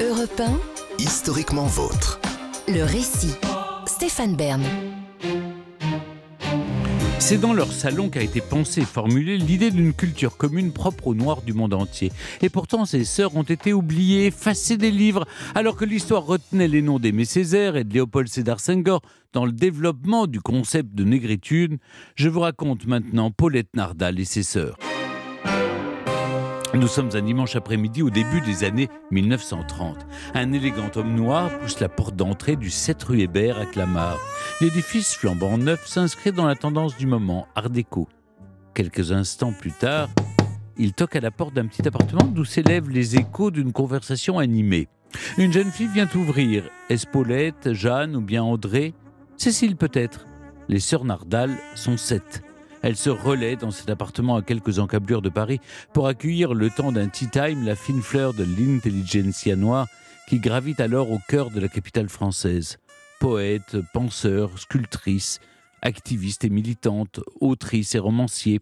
Europe 1, Historiquement vôtre. le récit. Stéphane Bern. C'est dans leur salon qu'a été pensée et formulée l'idée d'une culture commune propre aux Noirs du monde entier. Et pourtant, ces sœurs ont été oubliées, effacées des livres, alors que l'histoire retenait les noms d'Aimé Césaire et de Léopold Sédar Senghor dans le développement du concept de négritude. Je vous raconte maintenant Paulette Nardal et ses sœurs. Nous sommes un dimanche après-midi au début des années 1930. Un élégant homme noir pousse la porte d'entrée du 7 rue Hébert à Clamart. L'édifice flambant neuf s'inscrit dans la tendance du moment, art déco. Quelques instants plus tard, il toque à la porte d'un petit appartement d'où s'élèvent les échos d'une conversation animée. Une jeune fille vient ouvrir. Est-ce Paulette, Jeanne ou bien André? Cécile peut-être? Les sœurs Nardal sont sept. Elles se relaient dans cet appartement à quelques encablures de Paris pour accueillir le temps d'un tea time la fine fleur de l'intelligentsia noire qui gravite alors au cœur de la capitale française. Poète, penseur, sculptrice, activiste et militante, autrice et romancier.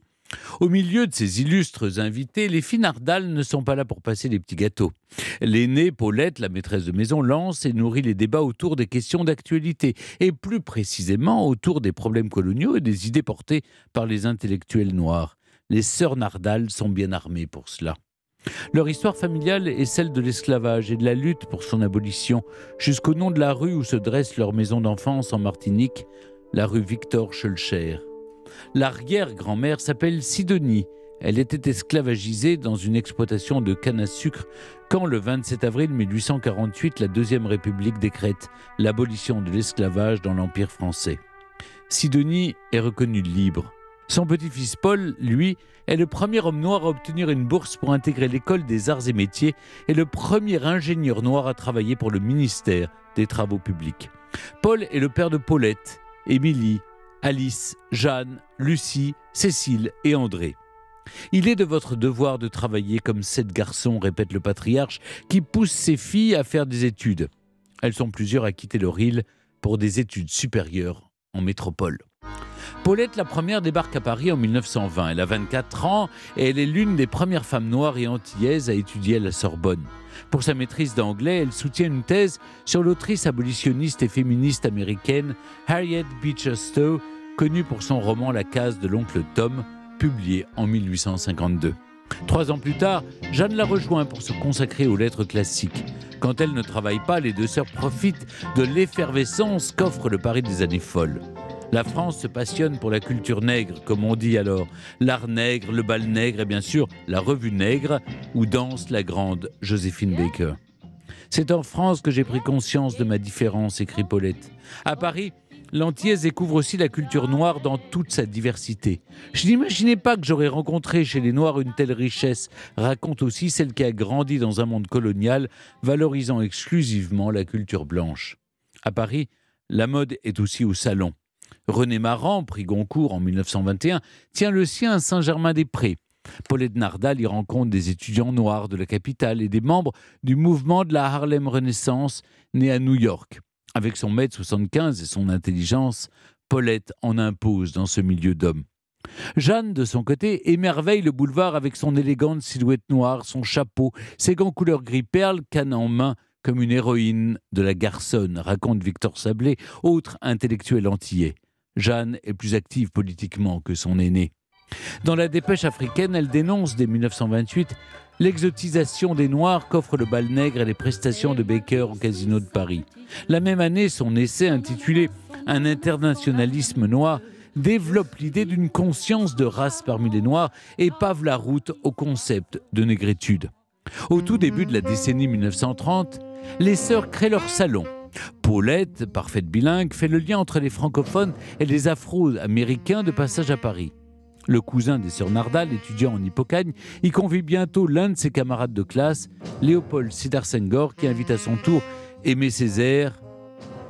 Au milieu de ces illustres invités, les filles Nardal ne sont pas là pour passer les petits gâteaux. L'aînée, Paulette, la maîtresse de maison, lance et nourrit les débats autour des questions d'actualité, et plus précisément autour des problèmes coloniaux et des idées portées par les intellectuels noirs. Les sœurs Nardal sont bien armées pour cela. Leur histoire familiale est celle de l'esclavage et de la lutte pour son abolition, jusqu'au nom de la rue où se dresse leur maison d'enfance en Martinique, la rue Victor Schulcher. L'arrière-grand-mère s'appelle Sidonie. Elle était esclavagisée dans une exploitation de canne à sucre quand, le 27 avril 1848, la Deuxième République décrète l'abolition de l'esclavage dans l'Empire français. Sidonie est reconnue libre. Son petit-fils Paul, lui, est le premier homme noir à obtenir une bourse pour intégrer l'école des arts et métiers et le premier ingénieur noir à travailler pour le ministère des Travaux publics. Paul est le père de Paulette, Émilie, Alice, Jeanne, Lucie, Cécile et André. Il est de votre devoir de travailler comme sept garçons, répète le patriarche, qui pousse ses filles à faire des études. Elles sont plusieurs à quitter leur île pour des études supérieures en métropole. Paulette, la première, débarque à Paris en 1920. Elle a 24 ans et elle est l'une des premières femmes noires et antillaises à étudier à la Sorbonne. Pour sa maîtrise d'anglais, elle soutient une thèse sur l'autrice abolitionniste et féministe américaine Harriet Beecher Stowe, connue pour son roman La case de l'oncle Tom, publié en 1852. Trois ans plus tard, Jeanne la rejoint pour se consacrer aux lettres classiques. Quand elle ne travaille pas, les deux sœurs profitent de l'effervescence qu'offre le Paris des années folles. La France se passionne pour la culture nègre, comme on dit alors. L'art nègre, le bal nègre et bien sûr la revue nègre où danse la grande Joséphine Baker. C'est en France que j'ai pris conscience de ma différence, écrit Paulette. À Paris, l'Antillaise découvre aussi la culture noire dans toute sa diversité. Je n'imaginais pas que j'aurais rencontré chez les Noirs une telle richesse, raconte aussi celle qui a grandi dans un monde colonial valorisant exclusivement la culture blanche. À Paris, la mode est aussi au salon. René Marant, prix Goncourt en 1921, tient le sien à Saint-Germain-des-Prés. Paulette Nardal y rencontre des étudiants noirs de la capitale et des membres du mouvement de la Harlem Renaissance né à New York. Avec son mètre 75 et son intelligence, Paulette en impose dans ce milieu d'hommes. Jeanne, de son côté, émerveille le boulevard avec son élégante silhouette noire, son chapeau, ses gants couleur gris perle, canne en main, comme une héroïne de la garçonne, raconte Victor Sablé, autre intellectuel antillais. Jeanne est plus active politiquement que son aînée. Dans la dépêche africaine, elle dénonce dès 1928 l'exotisation des Noirs qu'offre le bal nègre et les prestations de Baker au Casino de Paris. La même année, son essai intitulé Un internationalisme noir développe l'idée d'une conscience de race parmi les Noirs et pave la route au concept de négritude. Au tout début de la décennie 1930, les sœurs créent leur salon. Paulette, parfaite bilingue, fait le lien entre les francophones et les afro-américains de passage à Paris. Le cousin des sœurs Nardal, étudiant en Hippocagne, y convie bientôt l'un de ses camarades de classe, Léopold Sédar Senghor, qui invite à son tour Aimé Césaire,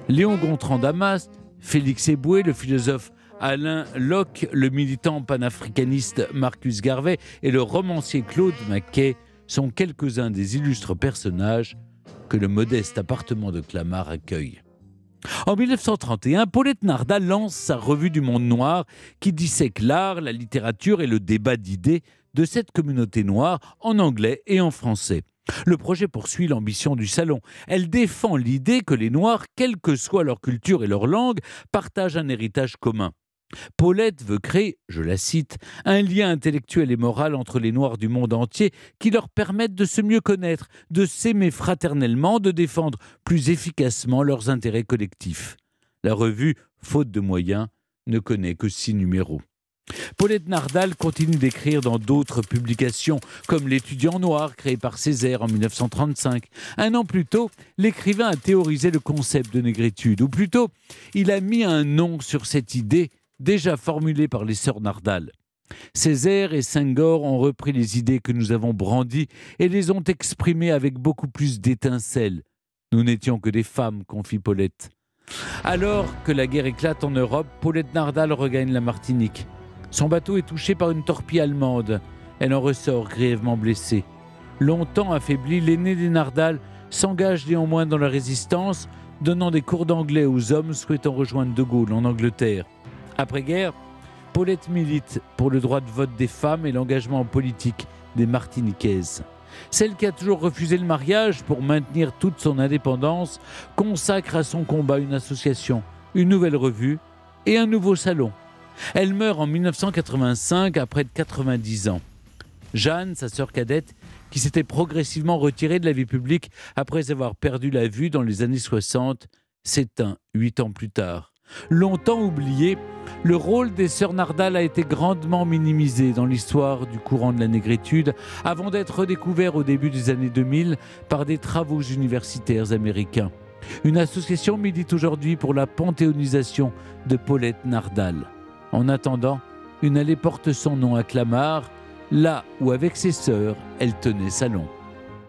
Léon Gontran Damas, Félix Eboué, le philosophe Alain Locke, le militant panafricaniste Marcus Garvey et le romancier Claude Maquet sont quelques-uns des illustres personnages que le modeste appartement de Clamart accueille. En 1931, Paulette Nardal lance sa revue du monde noir qui dissèque l'art, la littérature et le débat d'idées de cette communauté noire en anglais et en français. Le projet poursuit l'ambition du salon. Elle défend l'idée que les Noirs, quelle que soit leur culture et leur langue, partagent un héritage commun. Paulette veut créer, je la cite, un lien intellectuel et moral entre les Noirs du monde entier qui leur permette de se mieux connaître, de s'aimer fraternellement, de défendre plus efficacement leurs intérêts collectifs. La revue, faute de moyens, ne connaît que six numéros. Paulette Nardal continue d'écrire dans d'autres publications, comme L'étudiant noir, créé par Césaire en 1935. Un an plus tôt, l'écrivain a théorisé le concept de négritude, ou plutôt, il a mis un nom sur cette idée déjà formulée par les sœurs Nardal. Césaire et Senghor ont repris les idées que nous avons brandies et les ont exprimées avec beaucoup plus d'étincelles. Nous n'étions que des femmes, confie Paulette. Alors que la guerre éclate en Europe, Paulette Nardal regagne la Martinique. Son bateau est touché par une torpille allemande. Elle en ressort grièvement blessée. Longtemps affaiblie, l'aîné des Nardal s'engage néanmoins dans la résistance, donnant des cours d'anglais aux hommes souhaitant rejoindre De Gaulle en Angleterre. Après-guerre, Paulette milite pour le droit de vote des femmes et l'engagement politique des Martiniquaises. Celle qui a toujours refusé le mariage pour maintenir toute son indépendance consacre à son combat une association, une nouvelle revue et un nouveau salon. Elle meurt en 1985 à près de 90 ans. Jeanne, sa sœur cadette, qui s'était progressivement retirée de la vie publique après avoir perdu la vue dans les années 60, s'éteint huit ans plus tard. Longtemps oublié, le rôle des sœurs Nardal a été grandement minimisé dans l'histoire du courant de la négritude avant d'être redécouvert au début des années 2000 par des travaux universitaires américains. Une association milite aujourd'hui pour la panthéonisation de Paulette Nardal. En attendant, une allée porte son nom à Clamart, là où avec ses sœurs, elle tenait salon.